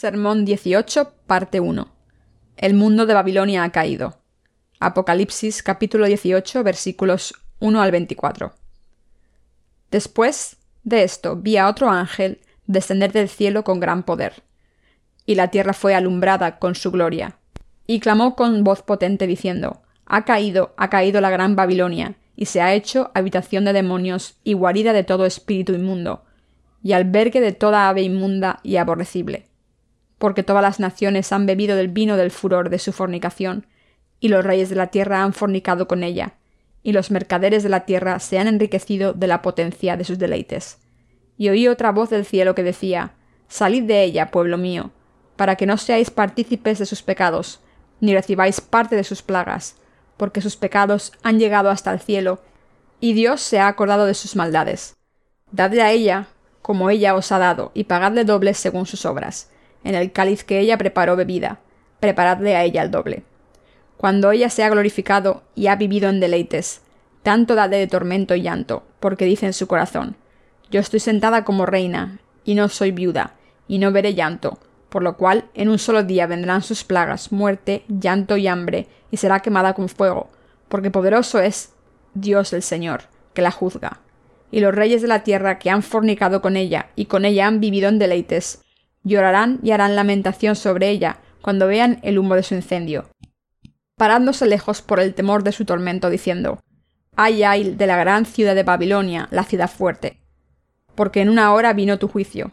Sermón 18, parte 1. El mundo de Babilonia ha caído. Apocalipsis capítulo 18 versículos 1 al 24. Después de esto vi a otro ángel descender del cielo con gran poder, y la tierra fue alumbrada con su gloria, y clamó con voz potente diciendo, Ha caído, ha caído la gran Babilonia, y se ha hecho habitación de demonios y guarida de todo espíritu inmundo, y albergue de toda ave inmunda y aborrecible. Porque todas las naciones han bebido del vino del furor de su fornicación, y los reyes de la tierra han fornicado con ella, y los mercaderes de la tierra se han enriquecido de la potencia de sus deleites. Y oí otra voz del cielo que decía, Salid de ella, pueblo mío, para que no seáis partícipes de sus pecados, ni recibáis parte de sus plagas, porque sus pecados han llegado hasta el cielo, y Dios se ha acordado de sus maldades. Dadle a ella, como ella os ha dado, y pagadle doble según sus obras. En el cáliz que ella preparó bebida, preparadle a ella el doble. Cuando ella se ha glorificado y ha vivido en deleites, tanto dadle de tormento y llanto, porque dice en su corazón, Yo estoy sentada como reina, y no soy viuda, y no veré llanto, por lo cual en un solo día vendrán sus plagas, muerte, llanto y hambre, y será quemada con fuego, porque poderoso es Dios el Señor, que la juzga y los reyes de la tierra que han fornicado con ella y con ella han vivido en deleites, llorarán y harán lamentación sobre ella cuando vean el humo de su incendio, parándose lejos por el temor de su tormento, diciendo, Ay, ay de la gran ciudad de Babilonia, la ciudad fuerte, porque en una hora vino tu juicio.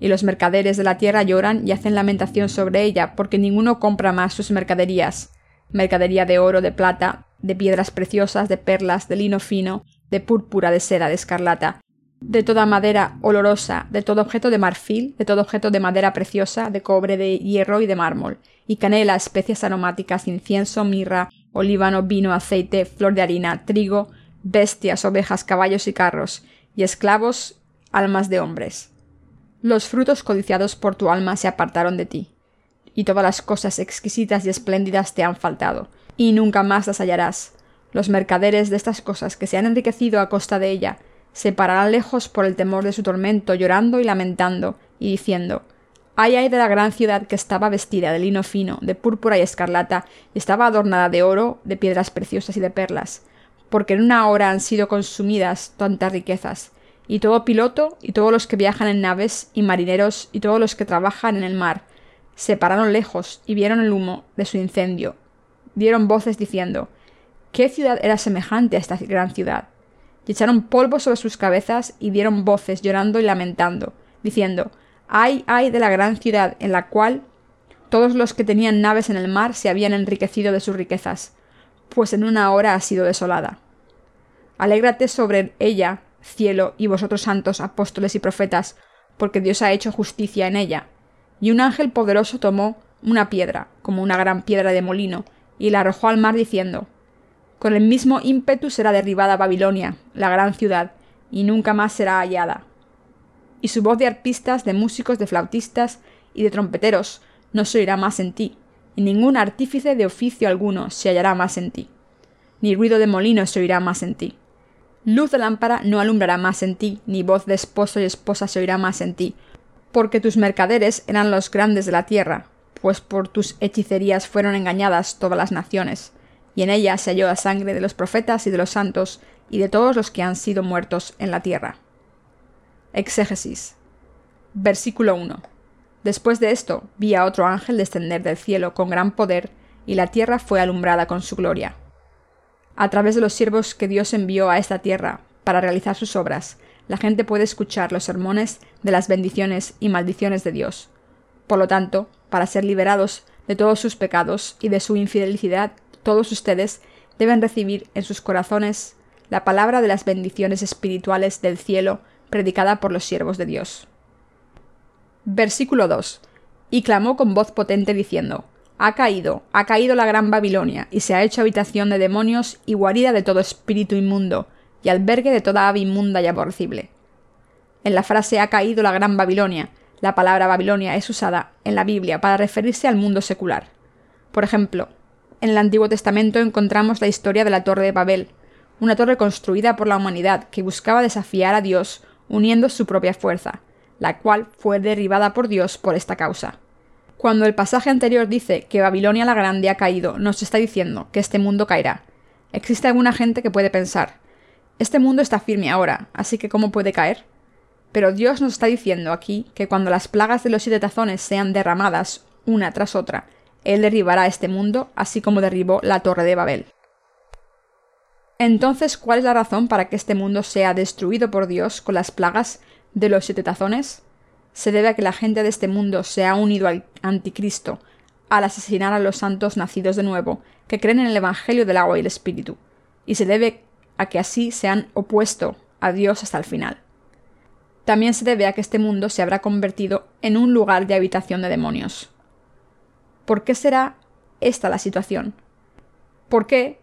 Y los mercaderes de la tierra lloran y hacen lamentación sobre ella, porque ninguno compra más sus mercaderías, mercadería de oro, de plata, de piedras preciosas, de perlas, de lino fino, de púrpura, de seda, de escarlata, de toda madera olorosa, de todo objeto de marfil, de todo objeto de madera preciosa, de cobre, de hierro y de mármol, y canela, especias aromáticas, incienso, mirra, olíbano, vino, aceite, flor de harina, trigo, bestias, ovejas, caballos y carros, y esclavos, almas de hombres. Los frutos codiciados por tu alma se apartaron de ti, y todas las cosas exquisitas y espléndidas te han faltado, y nunca más las hallarás, los mercaderes de estas cosas que se han enriquecido a costa de ella se pararán lejos por el temor de su tormento, llorando y lamentando, y diciendo Ay ay de la gran ciudad que estaba vestida de lino fino, de púrpura y escarlata, y estaba adornada de oro, de piedras preciosas y de perlas, porque en una hora han sido consumidas tantas riquezas, y todo piloto, y todos los que viajan en naves, y marineros, y todos los que trabajan en el mar, se pararon lejos y vieron el humo de su incendio. Dieron voces diciendo ¿Qué ciudad era semejante a esta gran ciudad? Y echaron polvo sobre sus cabezas y dieron voces llorando y lamentando, diciendo, ay, ay de la gran ciudad en la cual todos los que tenían naves en el mar se habían enriquecido de sus riquezas, pues en una hora ha sido desolada. Alégrate sobre ella, cielo, y vosotros santos apóstoles y profetas, porque Dios ha hecho justicia en ella. Y un ángel poderoso tomó una piedra, como una gran piedra de molino, y la arrojó al mar diciendo, con el mismo ímpetu será derribada Babilonia, la gran ciudad, y nunca más será hallada. Y su voz de arpistas, de músicos, de flautistas y de trompeteros no se oirá más en ti, y ningún artífice de oficio alguno se hallará más en ti, ni ruido de molino se oirá más en ti. Luz de lámpara no alumbrará más en ti, ni voz de esposo y esposa se oirá más en ti, porque tus mercaderes eran los grandes de la tierra, pues por tus hechicerías fueron engañadas todas las naciones y en ella se halló la sangre de los profetas y de los santos y de todos los que han sido muertos en la tierra. Exégesis. Versículo 1. Después de esto vi a otro ángel descender del cielo con gran poder, y la tierra fue alumbrada con su gloria. A través de los siervos que Dios envió a esta tierra para realizar sus obras, la gente puede escuchar los sermones de las bendiciones y maldiciones de Dios. Por lo tanto, para ser liberados de todos sus pecados y de su infidelicidad todos ustedes deben recibir en sus corazones la palabra de las bendiciones espirituales del cielo predicada por los siervos de Dios. Versículo 2. Y clamó con voz potente diciendo, Ha caído, ha caído la gran Babilonia, y se ha hecho habitación de demonios y guarida de todo espíritu inmundo, y albergue de toda ave inmunda y aborrecible. En la frase ha caído la gran Babilonia, la palabra Babilonia es usada en la Biblia para referirse al mundo secular. Por ejemplo, en el Antiguo Testamento encontramos la historia de la Torre de Babel, una torre construida por la humanidad que buscaba desafiar a Dios uniendo su propia fuerza, la cual fue derribada por Dios por esta causa. Cuando el pasaje anterior dice que Babilonia la Grande ha caído, nos está diciendo que este mundo caerá. Existe alguna gente que puede pensar, este mundo está firme ahora, así que ¿cómo puede caer? Pero Dios nos está diciendo aquí que cuando las plagas de los siete tazones sean derramadas una tras otra, Él derribará este mundo, así como derribó la torre de Babel. Entonces, ¿cuál es la razón para que este mundo sea destruido por Dios con las plagas de los siete tazones? Se debe a que la gente de este mundo se ha unido al anticristo al asesinar a los santos nacidos de nuevo, que creen en el Evangelio del agua y el Espíritu, y se debe a que así se han opuesto a Dios hasta el final. También se debe a que este mundo se habrá convertido en un lugar de habitación de demonios. ¿Por qué será esta la situación? ¿Por qué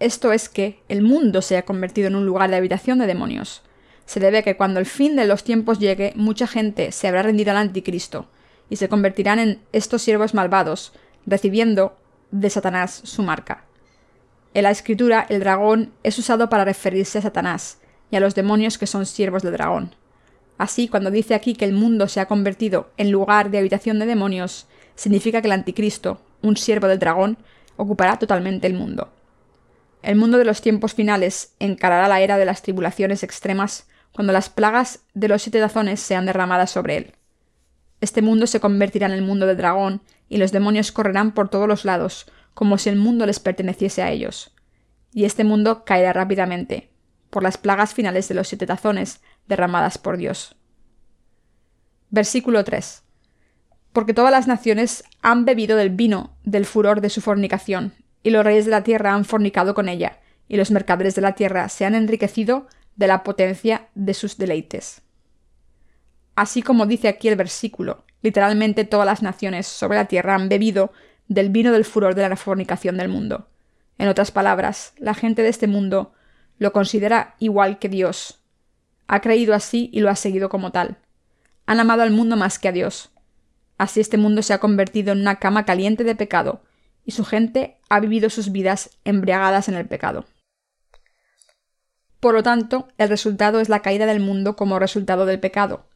esto es que el mundo se ha convertido en un lugar de habitación de demonios? Se debe que cuando el fin de los tiempos llegue, mucha gente se habrá rendido al anticristo y se convertirán en estos siervos malvados, recibiendo de Satanás su marca. En la escritura, el dragón es usado para referirse a Satanás y a los demonios que son siervos del dragón. Así, cuando dice aquí que el mundo se ha convertido en lugar de habitación de demonios, significa que el anticristo, un siervo del dragón, ocupará totalmente el mundo. El mundo de los tiempos finales encarará la era de las tribulaciones extremas cuando las plagas de los siete tazones sean derramadas sobre él. Este mundo se convertirá en el mundo del dragón, y los demonios correrán por todos los lados, como si el mundo les perteneciese a ellos. Y este mundo caerá rápidamente, por las plagas finales de los siete tazones derramadas por Dios. Versículo 3. Porque todas las naciones han bebido del vino del furor de su fornicación, y los reyes de la tierra han fornicado con ella, y los mercaderes de la tierra se han enriquecido de la potencia de sus deleites. Así como dice aquí el versículo, literalmente todas las naciones sobre la tierra han bebido del vino del furor de la fornicación del mundo. En otras palabras, la gente de este mundo lo considera igual que Dios. Ha creído así y lo ha seguido como tal. Han amado al mundo más que a Dios. Así este mundo se ha convertido en una cama caliente de pecado, y su gente ha vivido sus vidas embriagadas en el pecado. Por lo tanto, el resultado es la caída del mundo como resultado del pecado.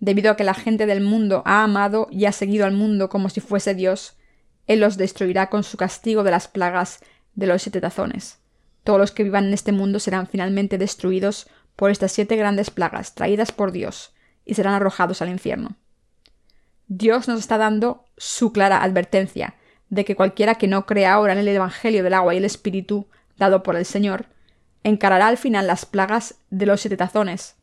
Debido a que la gente del mundo ha amado y ha seguido al mundo como si fuese Dios, él los destruirá con su castigo de las plagas de los siete tazones. Todos los que vivan en este mundo serán finalmente destruidos por estas siete grandes plagas traídas por Dios y serán arrojados al infierno. Dios nos está dando su clara advertencia de que cualquiera que no crea ahora en el Evangelio del agua y el Espíritu dado por el Señor, encarará al final las plagas de los siete tazones.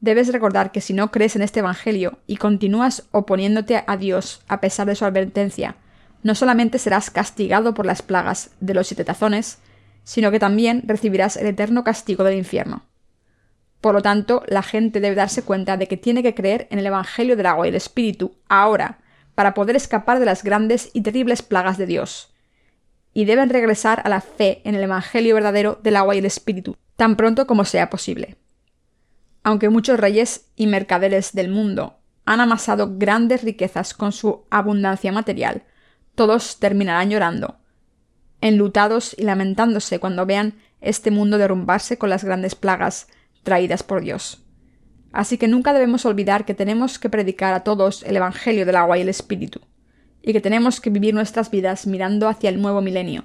Debes recordar que si no crees en este Evangelio y continúas oponiéndote a Dios a pesar de su advertencia, no solamente serás castigado por las plagas de los siete tazones, sino que también recibirás el eterno castigo del infierno. Por lo tanto, la gente debe darse cuenta de que tiene que creer en el Evangelio del agua y el Espíritu ahora, para poder escapar de las grandes y terribles plagas de Dios. Y deben regresar a la fe en el Evangelio verdadero del agua y el Espíritu, tan pronto como sea posible. Aunque muchos reyes y mercaderes del mundo han amasado grandes riquezas con su abundancia material, todos terminarán llorando, enlutados y lamentándose cuando vean este mundo derrumbarse con las grandes plagas traídas por Dios. Así que nunca debemos olvidar que tenemos que predicar a todos el Evangelio del agua y el Espíritu, y que tenemos que vivir nuestras vidas mirando hacia el nuevo milenio.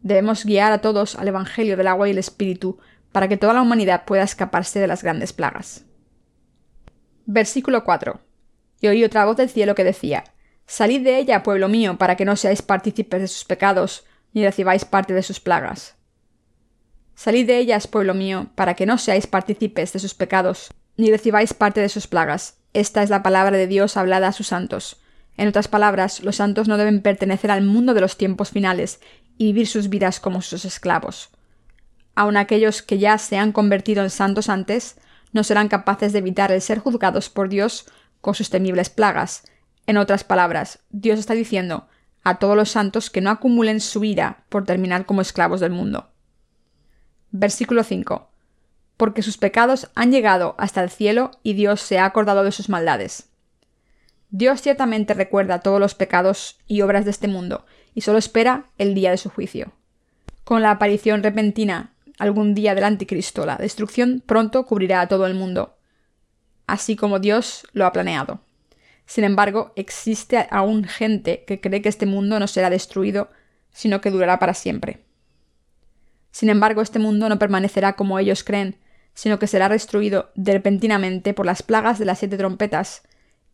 Debemos guiar a todos al Evangelio del agua y el Espíritu para que toda la humanidad pueda escaparse de las grandes plagas. Versículo 4. Y oí otra voz del cielo que decía, Salid de ella, pueblo mío, para que no seáis partícipes de sus pecados, ni recibáis parte de sus plagas. Salid de ellas, pueblo mío, para que no seáis partícipes de sus pecados, ni recibáis parte de sus plagas. Esta es la palabra de Dios hablada a sus santos. En otras palabras, los santos no deben pertenecer al mundo de los tiempos finales y vivir sus vidas como sus esclavos. Aun aquellos que ya se han convertido en santos antes, no serán capaces de evitar el ser juzgados por Dios con sus temibles plagas, en otras palabras, Dios está diciendo a todos los santos que no acumulen su ira por terminar como esclavos del mundo. Versículo 5. Porque sus pecados han llegado hasta el cielo y Dios se ha acordado de sus maldades. Dios ciertamente recuerda todos los pecados y obras de este mundo y solo espera el día de su juicio. Con la aparición repentina algún día del anticristo, la destrucción pronto cubrirá a todo el mundo, así como Dios lo ha planeado. Sin embargo, existe aún gente que cree que este mundo no será destruido, sino que durará para siempre. Sin embargo, este mundo no permanecerá como ellos creen, sino que será destruido repentinamente por las plagas de las siete trompetas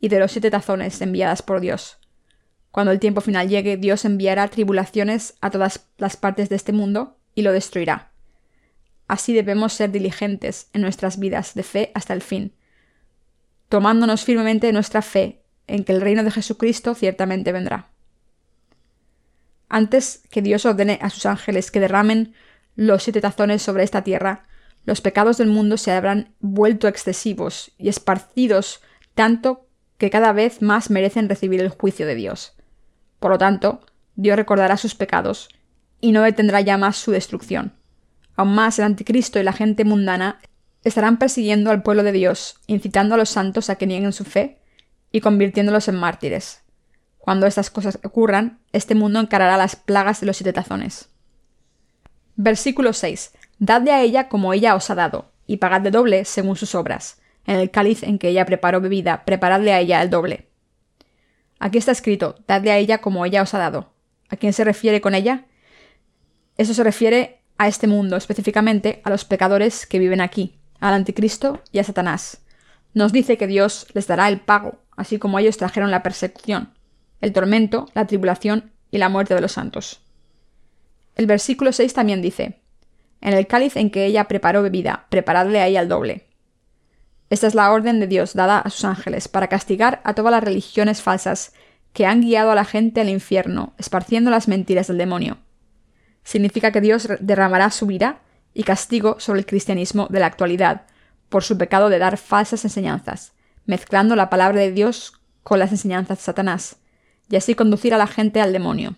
y de los siete tazones enviadas por Dios. Cuando el tiempo final llegue, Dios enviará tribulaciones a todas las partes de este mundo y lo destruirá. Así debemos ser diligentes en nuestras vidas de fe hasta el fin, tomándonos firmemente nuestra fe en que el reino de Jesucristo ciertamente vendrá. Antes que Dios ordene a sus ángeles que derramen los siete tazones sobre esta tierra, los pecados del mundo se habrán vuelto excesivos y esparcidos tanto que cada vez más merecen recibir el juicio de Dios. Por lo tanto, Dios recordará sus pecados y no detendrá ya más su destrucción. Aún más, el anticristo y la gente mundana estarán persiguiendo al pueblo de Dios, incitando a los santos a que nieguen su fe y convirtiéndolos en mártires. Cuando estas cosas ocurran, este mundo encarará las plagas de los siete tazones. Versículo 6. Dadle a ella como ella os ha dado, y pagadle doble según sus obras. En el cáliz en que ella preparó bebida, preparadle a ella el doble. Aquí está escrito, dadle a ella como ella os ha dado. ¿A quién se refiere con ella? Eso se refiere a este mundo, específicamente a los pecadores que viven aquí, al anticristo y a Satanás. Nos dice que Dios les dará el pago, así como ellos trajeron la persecución, el tormento, la tribulación y la muerte de los santos. El versículo 6 también dice, En el cáliz en que ella preparó bebida, preparadle a ella el doble. Esta es la orden de Dios dada a sus ángeles para castigar a todas las religiones falsas que han guiado a la gente al infierno, esparciendo las mentiras del demonio. Significa que Dios derramará su ira y castigo sobre el cristianismo de la actualidad, por su pecado de dar falsas enseñanzas, mezclando la palabra de Dios con las enseñanzas de Satanás, y así conducir a la gente al demonio.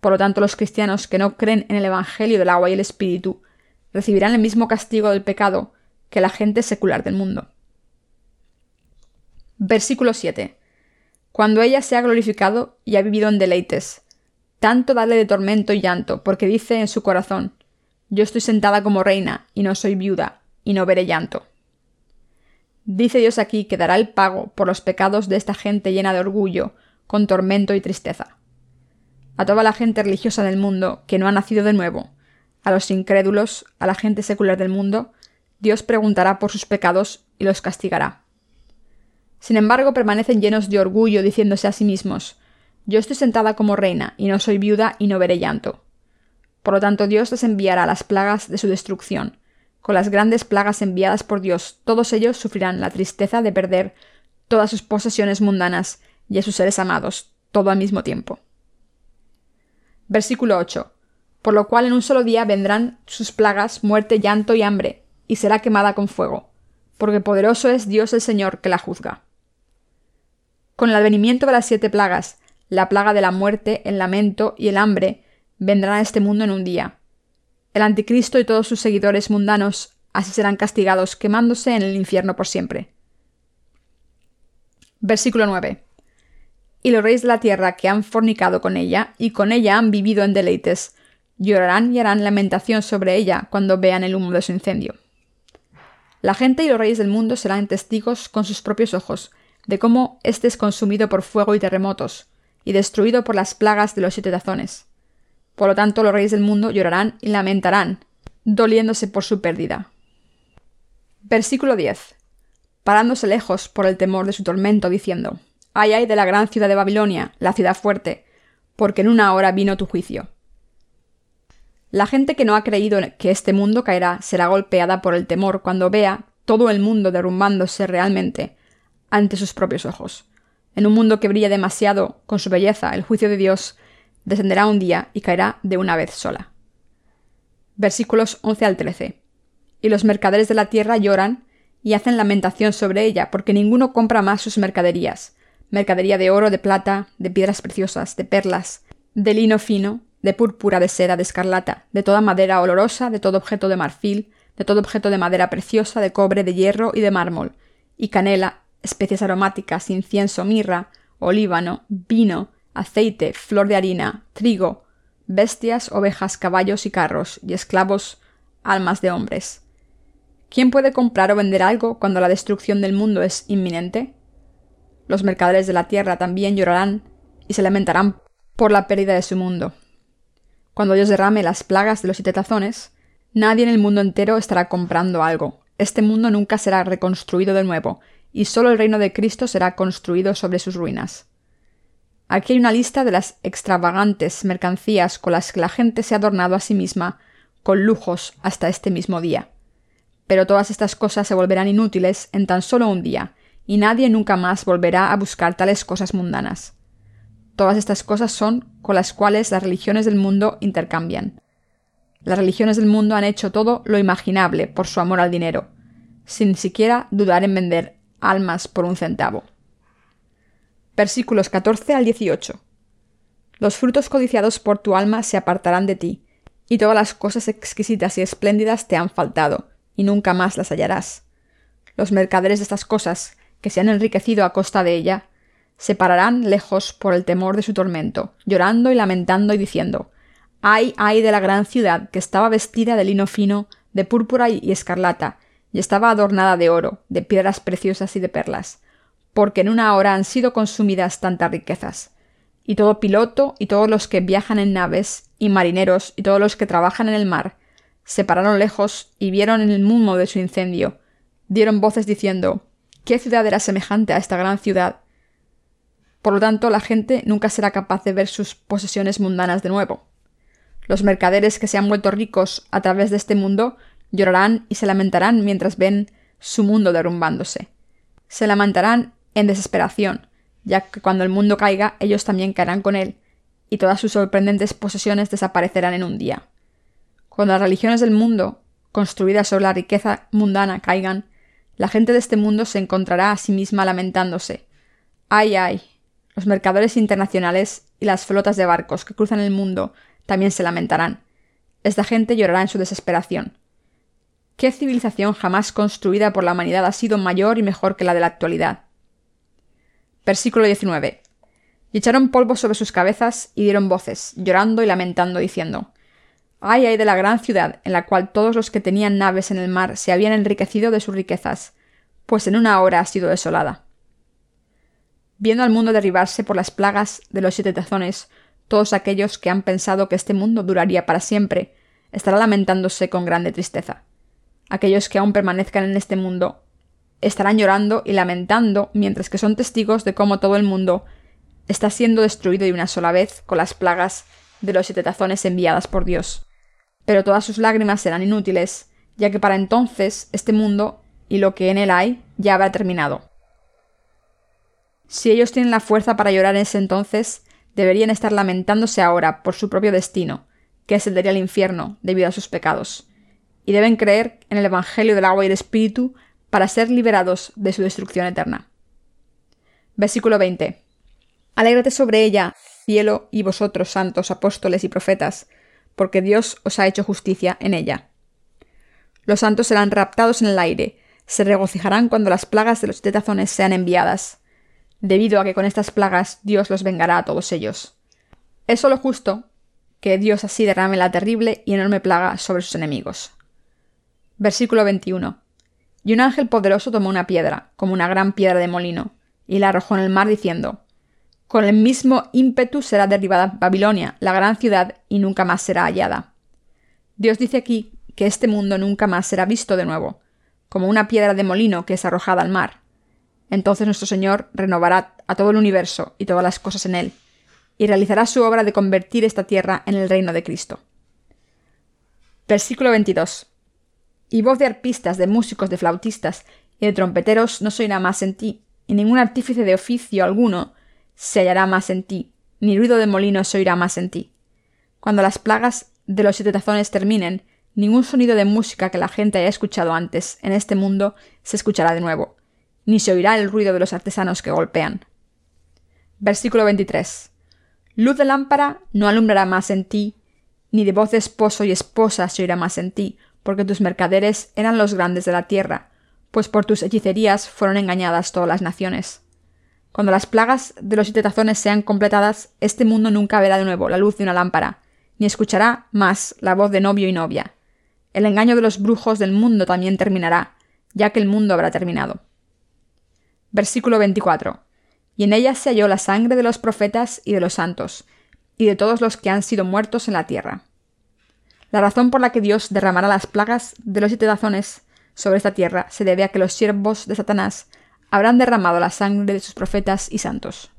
Por lo tanto, los cristianos que no creen en el Evangelio del agua y el Espíritu recibirán el mismo castigo del pecado que la gente secular del mundo. Versículo 7. Cuando ella se ha glorificado y ha vivido en deleites, tanto dale de tormento y llanto, porque dice en su corazón, yo estoy sentada como reina, y no soy viuda, y no veré llanto. Dice Dios aquí que dará el pago por los pecados de esta gente llena de orgullo, con tormento y tristeza. A toda la gente religiosa del mundo que no ha nacido de nuevo, a los incrédulos, a la gente secular del mundo, Dios preguntará por sus pecados y los castigará. Sin embargo, permanecen llenos de orgullo, diciéndose a sí mismos, Yo estoy sentada como reina, y no soy viuda, y no veré llanto. Por lo tanto, Dios les enviará las plagas de su destrucción. Con las grandes plagas enviadas por Dios, todos ellos sufrirán la tristeza de perder todas sus posesiones mundanas y a sus seres amados, todo al mismo tiempo. Versículo 8. Por lo cual en un solo día vendrán sus plagas, muerte, llanto y hambre, y será quemada con fuego, porque poderoso es Dios el Señor que la juzga. Con el advenimiento de las siete plagas, la plaga de la muerte, el lamento y el hambre vendrán a este mundo en un día. El anticristo y todos sus seguidores mundanos así serán castigados quemándose en el infierno por siempre. Versículo 9. Y los reyes de la tierra que han fornicado con ella y con ella han vivido en deleites, llorarán y harán lamentación sobre ella cuando vean el humo de su incendio. La gente y los reyes del mundo serán testigos con sus propios ojos de cómo éste es consumido por fuego y terremotos, y destruido por las plagas de los siete tazones. Por lo tanto, los reyes del mundo llorarán y lamentarán, doliéndose por su pérdida. Versículo 10. Parándose lejos por el temor de su tormento, diciendo, Ay, ay de la gran ciudad de Babilonia, la ciudad fuerte, porque en una hora vino tu juicio. La gente que no ha creído que este mundo caerá será golpeada por el temor cuando vea todo el mundo derrumbándose realmente ante sus propios ojos. En un mundo que brilla demasiado con su belleza, el juicio de Dios descenderá un día y caerá de una vez sola. Versículos 11 al 13. Y los mercaderes de la tierra lloran y hacen lamentación sobre ella, porque ninguno compra más sus mercaderías, mercadería de oro, de plata, de piedras preciosas, de perlas, de lino fino, de púrpura, de seda, de escarlata, de toda madera olorosa, de todo objeto de marfil, de todo objeto de madera preciosa, de cobre, de hierro y de mármol, y canela, especias aromáticas, incienso, mirra, olíbano, vino, aceite, flor de harina, trigo, bestias, ovejas, caballos y carros, y esclavos, almas de hombres. ¿Quién puede comprar o vender algo cuando la destrucción del mundo es inminente? Los mercaderes de la tierra también llorarán y se lamentarán por la pérdida de su mundo. Cuando Dios derrame las plagas de los siete tazones, nadie en el mundo entero estará comprando algo. Este mundo nunca será reconstruido de nuevo, y solo el reino de Cristo será construido sobre sus ruinas. Aquí hay una lista de las extravagantes mercancías con las que la gente se ha adornado a sí misma con lujos hasta este mismo día. Pero todas estas cosas se volverán inútiles en tan solo un día, y nadie nunca más volverá a buscar tales cosas mundanas. Todas estas cosas son con las cuales las religiones del mundo intercambian. Las religiones del mundo han hecho todo lo imaginable por su amor al dinero, sin siquiera dudar en vender almas por un centavo. Versículos 14 al 18. Los frutos codiciados por tu alma se apartarán de ti, y todas las cosas exquisitas y espléndidas te han faltado, y nunca más las hallarás. Los mercaderes de estas cosas, que se han enriquecido a costa de ella, se pararán lejos por el temor de su tormento, llorando y lamentando y diciendo Ay, ay de la gran ciudad que estaba vestida de lino fino, de púrpura y escarlata, y estaba adornada de oro, de piedras preciosas y de perlas, porque en una hora han sido consumidas tantas riquezas. Y todo piloto y todos los que viajan en naves, y marineros y todos los que trabajan en el mar, se pararon lejos y vieron el humo de su incendio, dieron voces diciendo ¿Qué ciudad era semejante a esta gran ciudad? Por lo tanto, la gente nunca será capaz de ver sus posesiones mundanas de nuevo. Los mercaderes que se han vuelto ricos a través de este mundo llorarán y se lamentarán mientras ven su mundo derrumbándose. Se lamentarán en desesperación, ya que cuando el mundo caiga ellos también caerán con él, y todas sus sorprendentes posesiones desaparecerán en un día. Cuando las religiones del mundo, construidas sobre la riqueza mundana, caigan, la gente de este mundo se encontrará a sí misma lamentándose. Ay, ay, los mercadores internacionales y las flotas de barcos que cruzan el mundo también se lamentarán. Esta gente llorará en su desesperación. ¿Qué civilización jamás construida por la humanidad ha sido mayor y mejor que la de la actualidad? Versículo 19. Y echaron polvo sobre sus cabezas y dieron voces, llorando y lamentando, diciendo Ay, ay de la gran ciudad, en la cual todos los que tenían naves en el mar se habían enriquecido de sus riquezas, pues en una hora ha sido desolada. Viendo al mundo derribarse por las plagas de los siete tazones, todos aquellos que han pensado que este mundo duraría para siempre, estarán lamentándose con grande tristeza. Aquellos que aún permanezcan en este mundo estarán llorando y lamentando mientras que son testigos de cómo todo el mundo está siendo destruido de una sola vez con las plagas de los siete tazones enviadas por Dios. Pero todas sus lágrimas serán inútiles, ya que para entonces este mundo y lo que en él hay ya habrá terminado. Si ellos tienen la fuerza para llorar en ese entonces, deberían estar lamentándose ahora por su propio destino, que es el de ir al infierno debido a sus pecados, y deben creer en el Evangelio del agua y el Espíritu para ser liberados de su destrucción eterna. Versículo 20. Alégrate sobre ella, cielo, y vosotros, santos, apóstoles y profetas, porque Dios os ha hecho justicia en ella. Los santos serán raptados en el aire, se regocijarán cuando las plagas de los tetazones sean enviadas, debido a que con estas plagas Dios los vengará a todos ellos. Es solo justo que Dios así derrame la terrible y enorme plaga sobre sus enemigos. Versículo 21. Y un ángel poderoso tomó una piedra, como una gran piedra de molino, y la arrojó en el mar diciendo, Con el mismo ímpetu será derribada Babilonia, la gran ciudad, y nunca más será hallada. Dios dice aquí que este mundo nunca más será visto de nuevo, como una piedra de molino que es arrojada al mar, entonces nuestro Señor renovará a todo el universo y todas las cosas en él, y realizará su obra de convertir esta tierra en el reino de Cristo. Versículo 22. Y voz de arpistas, de músicos, de flautistas y de trompeteros no se oirá más en ti, y ningún artífice de oficio alguno se hallará más en ti, ni ruido de molino se oirá más en ti. Cuando las plagas de los siete tazones terminen, ningún sonido de música que la gente haya escuchado antes en este mundo se escuchará de nuevo, ni se oirá el ruido de los artesanos que golpean. Versículo 23. Luz de lámpara no alumbrará más en ti, ni de voz de esposo y esposa se oirá más en ti, porque tus mercaderes eran los grandes de la tierra, pues por tus hechicerías fueron engañadas todas las naciones. Cuando las plagas de los siete tazones sean completadas, este mundo nunca verá de nuevo la luz de una lámpara, ni escuchará más la voz de novio y novia. El engaño de los brujos del mundo también terminará, ya que el mundo habrá terminado. Versículo 24. y en ella se halló la sangre de los profetas y de los santos, y de todos los que han sido muertos en la tierra. La razón por la que Dios derramará las plagas de los siete tazones sobre esta tierra se debe a que los siervos de Satanás habrán derramado la sangre de sus profetas y santos.